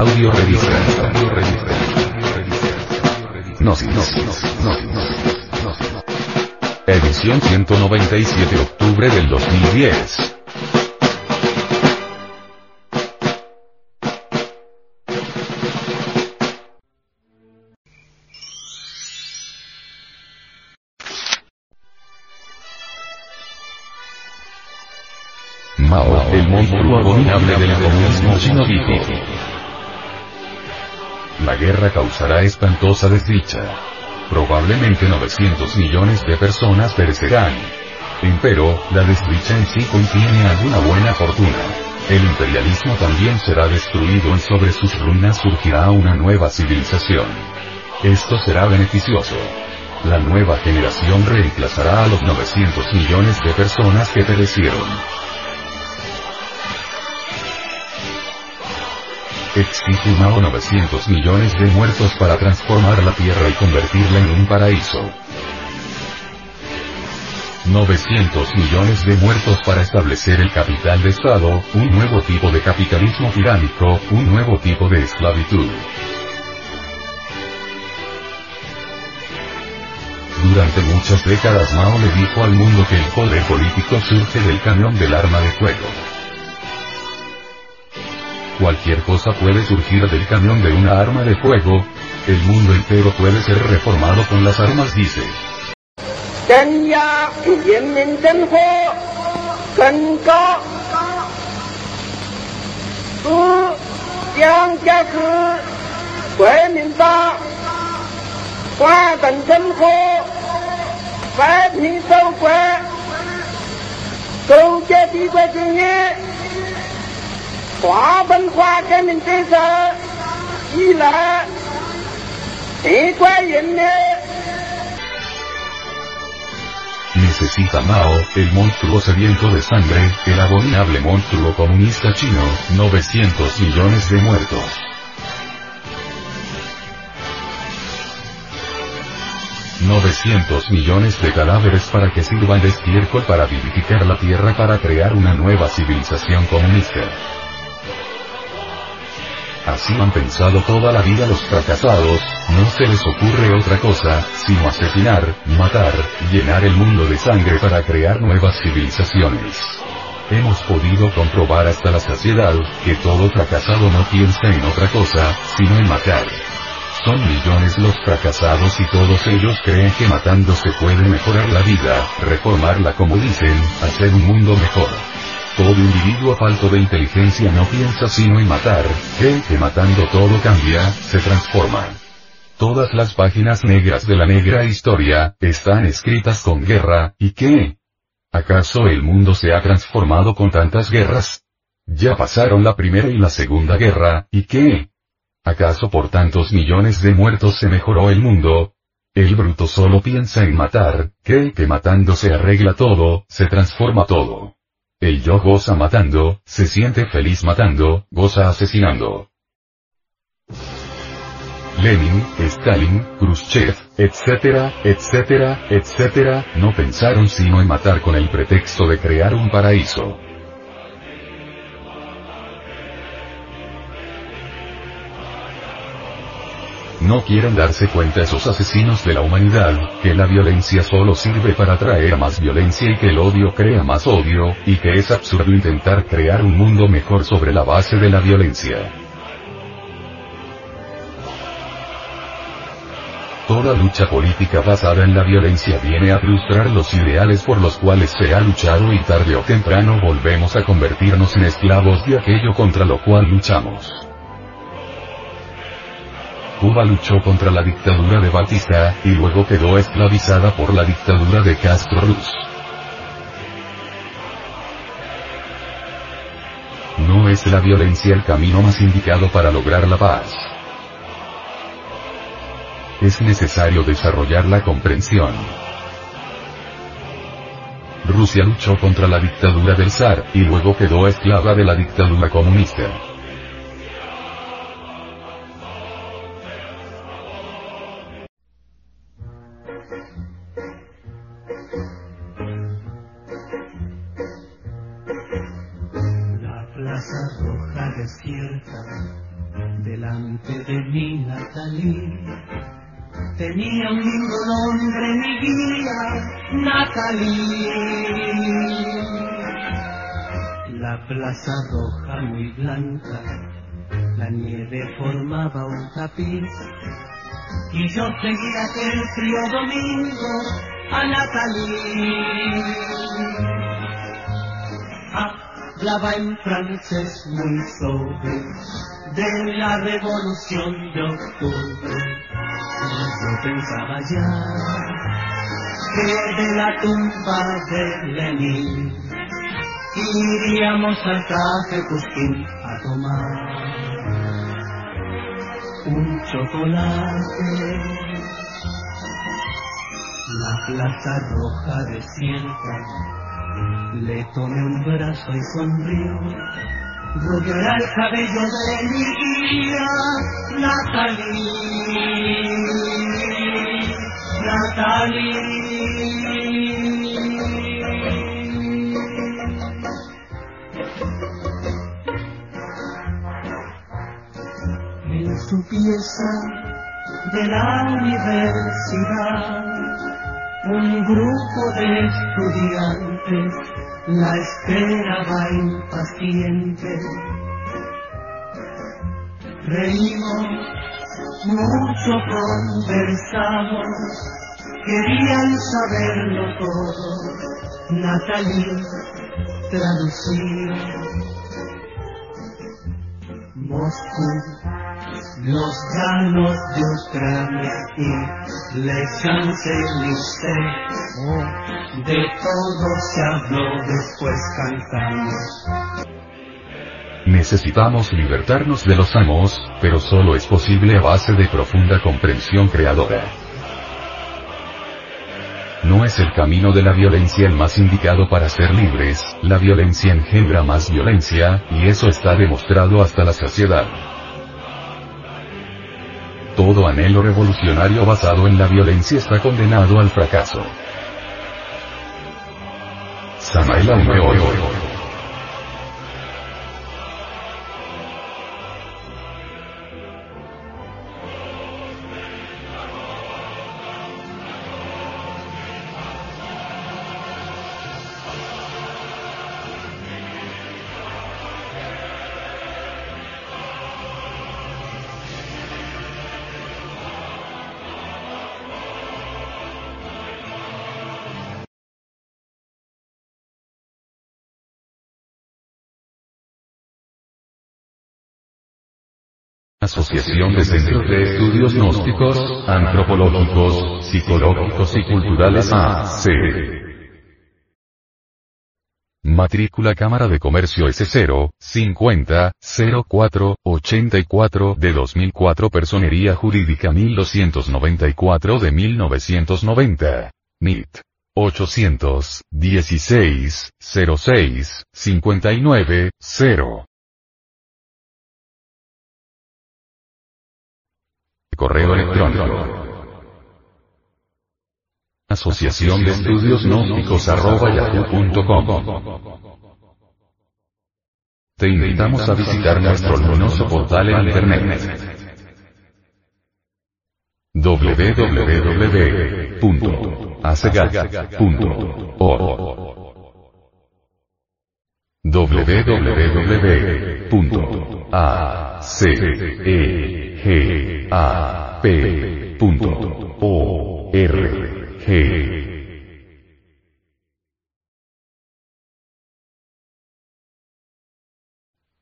Audio revista. Audio revista. Gnosis. Edición 197 octubre del 2010. Mao, el monstruo abominable del comunismo chino dijo. La guerra causará espantosa desdicha. Probablemente 900 millones de personas perecerán. Empero, la desdicha en sí contiene alguna buena fortuna. El imperialismo también será destruido y sobre sus ruinas surgirá una nueva civilización. Esto será beneficioso. La nueva generación reemplazará a los 900 millones de personas que perecieron. Exige Mao 900 millones de muertos para transformar la Tierra y convertirla en un paraíso. 900 millones de muertos para establecer el capital de Estado, un nuevo tipo de capitalismo tiránico, un nuevo tipo de esclavitud. Durante muchas décadas Mao le dijo al mundo que el poder político surge del cañón del arma de fuego. Cualquier cosa puede surgir del cañón de una arma de fuego. El mundo entero puede ser reformado con las armas, dice. 华文化革命建设以来，地官人民 Necesita Mao, el monstruo sediento de sangre, el abominable monstruo comunista chino, 900 millones de muertos. ...900 millones de cadáveres para que sirvan de estiércol para vivificar la tierra para crear una nueva civilización comunista. Así han pensado toda la vida los fracasados, no se les ocurre otra cosa, sino asesinar, matar, llenar el mundo de sangre para crear nuevas civilizaciones. Hemos podido comprobar hasta la saciedad, que todo fracasado no piensa en otra cosa, sino en matar. Son millones los fracasados y todos ellos creen que matando se puede mejorar la vida, reformarla como dicen, hacer un mundo mejor. Todo individuo falto de inteligencia no piensa sino en matar, cree que matando todo cambia, se transforma. Todas las páginas negras de la negra historia, están escritas con guerra, ¿y qué? ¿Acaso el mundo se ha transformado con tantas guerras? Ya pasaron la primera y la segunda guerra, ¿y qué? ¿Acaso por tantos millones de muertos se mejoró el mundo? El bruto solo piensa en matar, cree que matando se arregla todo, se transforma todo. El yo goza matando, se siente feliz matando, goza asesinando. Lenin, Stalin, Khrushchev, etcétera, etcétera, etcétera, no pensaron sino en matar con el pretexto de crear un paraíso. No quieren darse cuenta esos asesinos de la humanidad, que la violencia solo sirve para traer más violencia y que el odio crea más odio, y que es absurdo intentar crear un mundo mejor sobre la base de la violencia. Toda lucha política basada en la violencia viene a frustrar los ideales por los cuales se ha luchado y tarde o temprano volvemos a convertirnos en esclavos de aquello contra lo cual luchamos. Cuba luchó contra la dictadura de Batista, y luego quedó esclavizada por la dictadura de Castro Ruz. No es la violencia el camino más indicado para lograr la paz. Es necesario desarrollar la comprensión. Rusia luchó contra la dictadura del zar, y luego quedó esclava de la dictadura comunista. Tenía un lindo nombre mi guía, Natalie. La plaza roja muy blanca, la nieve formaba un tapiz. Y yo seguía aquel frío domingo a Natalie. Hablaba en francés muy sobre de la revolución de octubre. Yo pensaba ya que de la tumba de Lenin iríamos al café Cusquín a tomar un chocolate. La plaza roja desierta, le tomé un brazo y sonrió. Era el cabello de mi guía, Natalie, Natalie. En su pieza de la universidad, un grupo de estudiantes la esperaba impaciente. Reímos, mucho conversamos, querían saberlo todo. Natalie traducía Moscú, los llanos de Ucrania y les Champs-Élysées. De todo se habló después cantamos. Necesitamos libertarnos de los amos, pero solo es posible a base de profunda comprensión creadora. No es el camino de la violencia el más indicado para ser libres, la violencia engendra más violencia, y eso está demostrado hasta la saciedad. Todo anhelo revolucionario basado en la violencia está condenado al fracaso. Asociación de Centros de Estudios Gnósticos, Antropológicos, Psicológicos y Culturales AC. Matrícula Cámara de Comercio S0, 50, 04, 84 de 2004 Personería Jurídica 1294 de 1990. NIT. 816, 06, 59, 0. Correo electrónico. Asociación de Estudios Gnósticos arroba yahoo.com. Te invitamos a visitar nuestro luminoso portal en internet. www.acegat.org www.acegap.org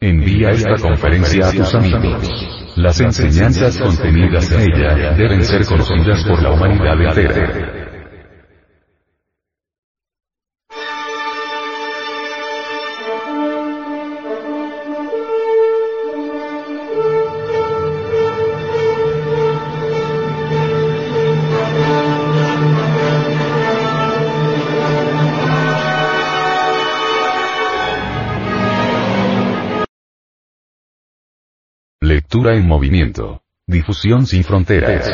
Envía esta conferencia a tus amigos. Las enseñanzas contenidas en ella deben ser conocidas por la humanidad entera. Lectura en movimiento. Difusión sin fronteras.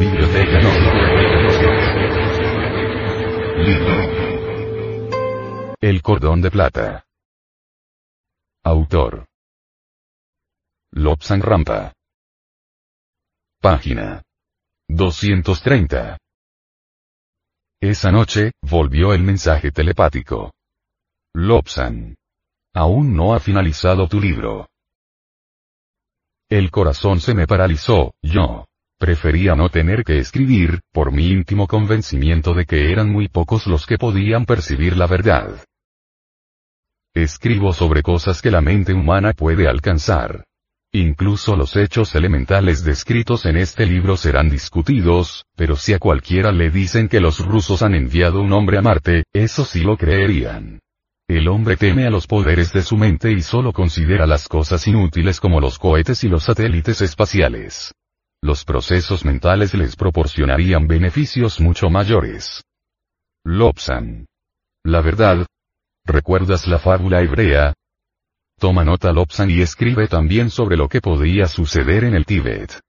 Biblioteca. El cordón de plata. Autor. Lobsan Rampa. Página 230. Esa noche, volvió el mensaje telepático. Lobsan. Aún no ha finalizado tu libro. El corazón se me paralizó, yo. Prefería no tener que escribir, por mi íntimo convencimiento de que eran muy pocos los que podían percibir la verdad. Escribo sobre cosas que la mente humana puede alcanzar. Incluso los hechos elementales descritos en este libro serán discutidos, pero si a cualquiera le dicen que los rusos han enviado un hombre a Marte, eso sí lo creerían. El hombre teme a los poderes de su mente y solo considera las cosas inútiles como los cohetes y los satélites espaciales. Los procesos mentales les proporcionarían beneficios mucho mayores. Lobsan. La verdad. ¿Recuerdas la fábula hebrea? Toma nota Lobsan y escribe también sobre lo que podía suceder en el Tíbet.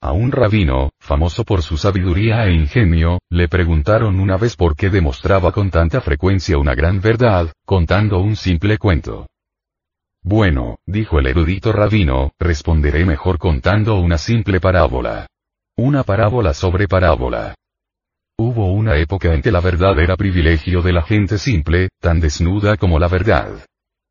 A un rabino, famoso por su sabiduría e ingenio, le preguntaron una vez por qué demostraba con tanta frecuencia una gran verdad, contando un simple cuento. Bueno, dijo el erudito rabino, responderé mejor contando una simple parábola. Una parábola sobre parábola. Hubo una época en que la verdad era privilegio de la gente simple, tan desnuda como la verdad.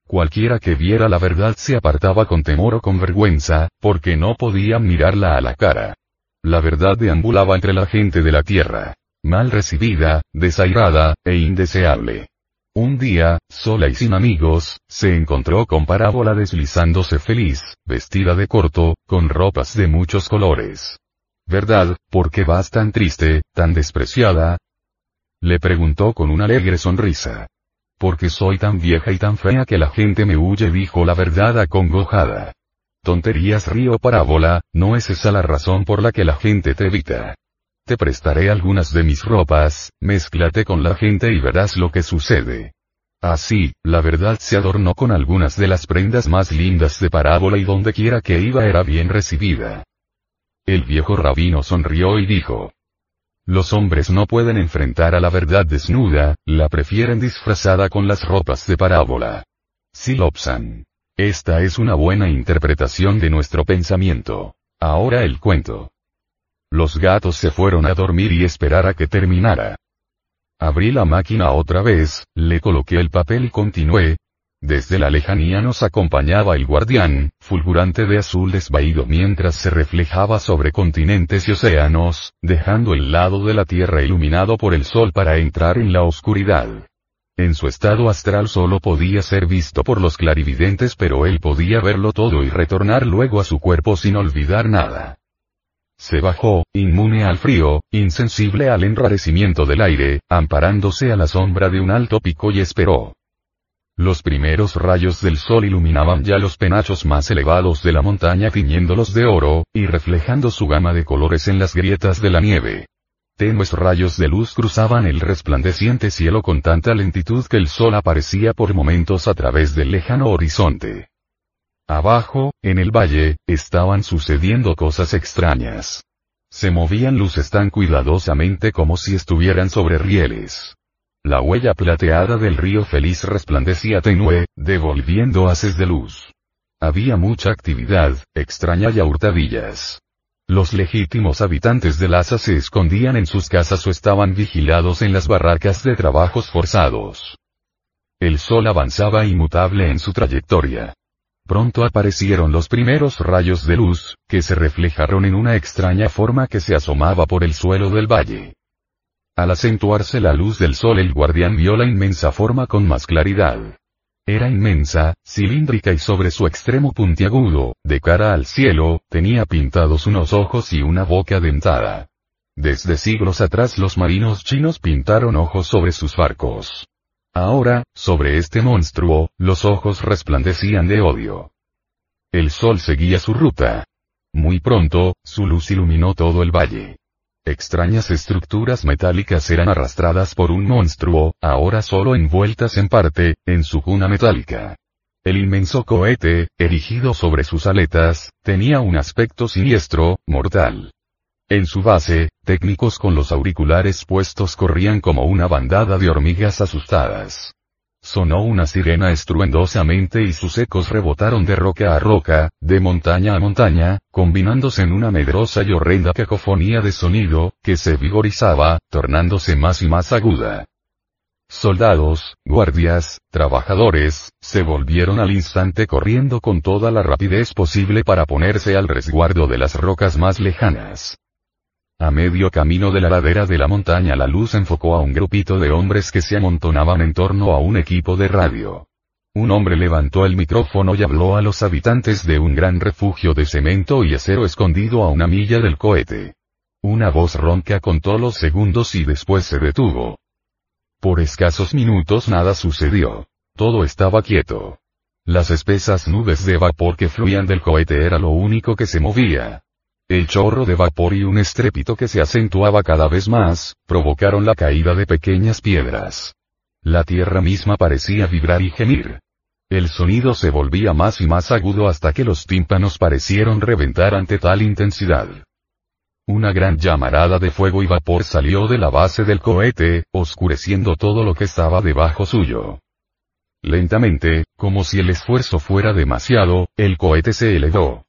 Cualquiera que viera la verdad se apartaba con temor o con vergüenza, porque no podían mirarla a la cara. La verdad deambulaba entre la gente de la tierra. Mal recibida, desairada, e indeseable. Un día, sola y sin amigos, se encontró con Parábola deslizándose feliz, vestida de corto, con ropas de muchos colores. ¿Verdad, por qué vas tan triste, tan despreciada? Le preguntó con una alegre sonrisa. Porque soy tan vieja y tan fea que la gente me huye, dijo la verdad acongojada. Tonterías río parábola, no es esa la razón por la que la gente te evita. Te prestaré algunas de mis ropas, mézclate con la gente y verás lo que sucede. Así, la verdad se adornó con algunas de las prendas más lindas de parábola y donde quiera que iba era bien recibida. El viejo rabino sonrió y dijo, los hombres no pueden enfrentar a la verdad desnuda, la prefieren disfrazada con las ropas de parábola. Silopsan. Esta es una buena interpretación de nuestro pensamiento. Ahora el cuento. Los gatos se fueron a dormir y esperar a que terminara. Abrí la máquina otra vez, le coloqué el papel y continué, desde la lejanía nos acompañaba el guardián, fulgurante de azul desvaído mientras se reflejaba sobre continentes y océanos, dejando el lado de la Tierra iluminado por el sol para entrar en la oscuridad. En su estado astral solo podía ser visto por los clarividentes pero él podía verlo todo y retornar luego a su cuerpo sin olvidar nada. Se bajó, inmune al frío, insensible al enrarecimiento del aire, amparándose a la sombra de un alto pico y esperó. Los primeros rayos del sol iluminaban ya los penachos más elevados de la montaña tiñéndolos de oro, y reflejando su gama de colores en las grietas de la nieve. Tenues rayos de luz cruzaban el resplandeciente cielo con tanta lentitud que el sol aparecía por momentos a través del lejano horizonte. Abajo, en el valle, estaban sucediendo cosas extrañas. Se movían luces tan cuidadosamente como si estuvieran sobre rieles. La huella plateada del río feliz resplandecía tenue, devolviendo haces de luz. Había mucha actividad, extraña y a hurtadillas. Los legítimos habitantes de Lhasa se escondían en sus casas o estaban vigilados en las barracas de trabajos forzados. El sol avanzaba inmutable en su trayectoria. Pronto aparecieron los primeros rayos de luz, que se reflejaron en una extraña forma que se asomaba por el suelo del valle. Al acentuarse la luz del sol el guardián vio la inmensa forma con más claridad. Era inmensa, cilíndrica y sobre su extremo puntiagudo, de cara al cielo, tenía pintados unos ojos y una boca dentada. Desde siglos atrás los marinos chinos pintaron ojos sobre sus barcos. Ahora, sobre este monstruo, los ojos resplandecían de odio. El sol seguía su ruta. Muy pronto, su luz iluminó todo el valle. Extrañas estructuras metálicas eran arrastradas por un monstruo, ahora solo envueltas en parte, en su cuna metálica. El inmenso cohete, erigido sobre sus aletas, tenía un aspecto siniestro, mortal. En su base, técnicos con los auriculares puestos corrían como una bandada de hormigas asustadas. Sonó una sirena estruendosamente y sus ecos rebotaron de roca a roca, de montaña a montaña, combinándose en una medrosa y horrenda cacofonía de sonido, que se vigorizaba, tornándose más y más aguda. Soldados, guardias, trabajadores, se volvieron al instante corriendo con toda la rapidez posible para ponerse al resguardo de las rocas más lejanas. A medio camino de la ladera de la montaña la luz enfocó a un grupito de hombres que se amontonaban en torno a un equipo de radio. Un hombre levantó el micrófono y habló a los habitantes de un gran refugio de cemento y acero escondido a una milla del cohete. Una voz ronca contó los segundos y después se detuvo. Por escasos minutos nada sucedió. Todo estaba quieto. Las espesas nubes de vapor que fluían del cohete era lo único que se movía. El chorro de vapor y un estrépito que se acentuaba cada vez más, provocaron la caída de pequeñas piedras. La tierra misma parecía vibrar y gemir. El sonido se volvía más y más agudo hasta que los tímpanos parecieron reventar ante tal intensidad. Una gran llamarada de fuego y vapor salió de la base del cohete, oscureciendo todo lo que estaba debajo suyo. Lentamente, como si el esfuerzo fuera demasiado, el cohete se elevó.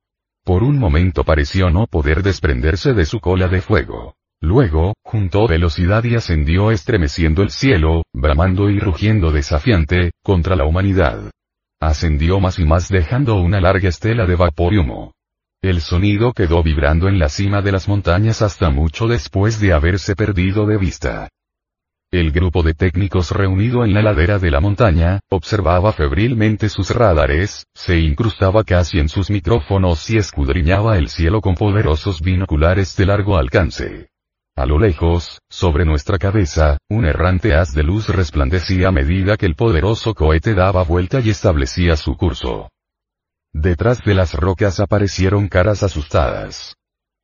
Por un momento pareció no poder desprenderse de su cola de fuego. Luego, juntó velocidad y ascendió estremeciendo el cielo, bramando y rugiendo desafiante, contra la humanidad. Ascendió más y más dejando una larga estela de vapor y humo. El sonido quedó vibrando en la cima de las montañas hasta mucho después de haberse perdido de vista. El grupo de técnicos reunido en la ladera de la montaña, observaba febrilmente sus radares, se incrustaba casi en sus micrófonos y escudriñaba el cielo con poderosos binoculares de largo alcance. A lo lejos, sobre nuestra cabeza, un errante haz de luz resplandecía a medida que el poderoso cohete daba vuelta y establecía su curso. Detrás de las rocas aparecieron caras asustadas.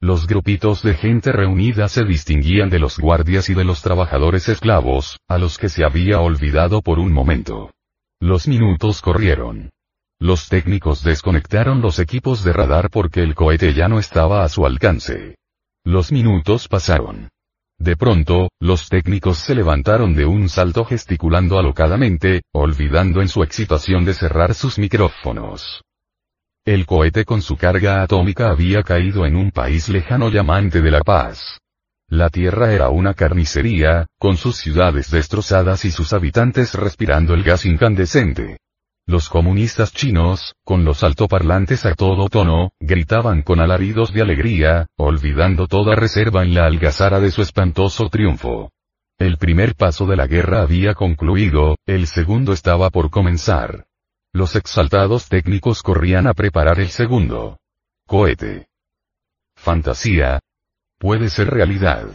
Los grupitos de gente reunida se distinguían de los guardias y de los trabajadores esclavos, a los que se había olvidado por un momento. Los minutos corrieron. Los técnicos desconectaron los equipos de radar porque el cohete ya no estaba a su alcance. Los minutos pasaron. De pronto, los técnicos se levantaron de un salto gesticulando alocadamente, olvidando en su excitación de cerrar sus micrófonos. El cohete con su carga atómica había caído en un país lejano llamante de la paz. La Tierra era una carnicería, con sus ciudades destrozadas y sus habitantes respirando el gas incandescente. Los comunistas chinos, con los altoparlantes a todo tono, gritaban con alaridos de alegría, olvidando toda reserva en la algazara de su espantoso triunfo. El primer paso de la guerra había concluido, el segundo estaba por comenzar. Los exaltados técnicos corrían a preparar el segundo. Cohete. Fantasía. Puede ser realidad.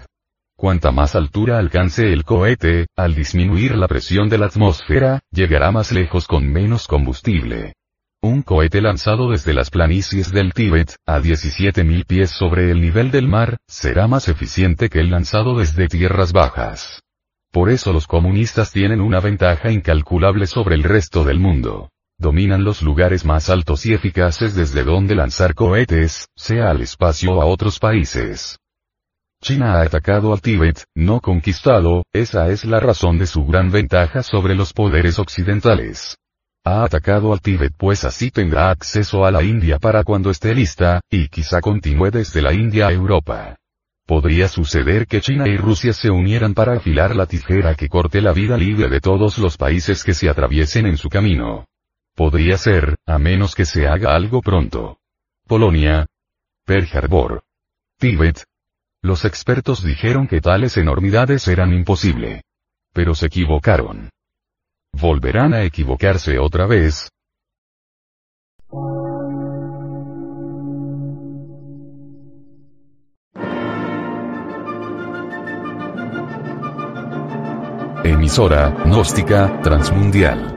Cuanta más altura alcance el cohete, al disminuir la presión de la atmósfera, llegará más lejos con menos combustible. Un cohete lanzado desde las planicies del Tíbet, a 17.000 pies sobre el nivel del mar, será más eficiente que el lanzado desde tierras bajas. Por eso los comunistas tienen una ventaja incalculable sobre el resto del mundo dominan los lugares más altos y eficaces desde donde lanzar cohetes, sea al espacio o a otros países. China ha atacado al Tíbet, no conquistado, esa es la razón de su gran ventaja sobre los poderes occidentales. Ha atacado al Tíbet pues así tendrá acceso a la India para cuando esté lista, y quizá continúe desde la India a Europa. Podría suceder que China y Rusia se unieran para afilar la tijera que corte la vida libre de todos los países que se atraviesen en su camino. Podría ser, a menos que se haga algo pronto. Polonia. Pearl Harbor. Tíbet. Los expertos dijeron que tales enormidades eran imposible. Pero se equivocaron. ¿Volverán a equivocarse otra vez? Emisora, gnóstica, transmundial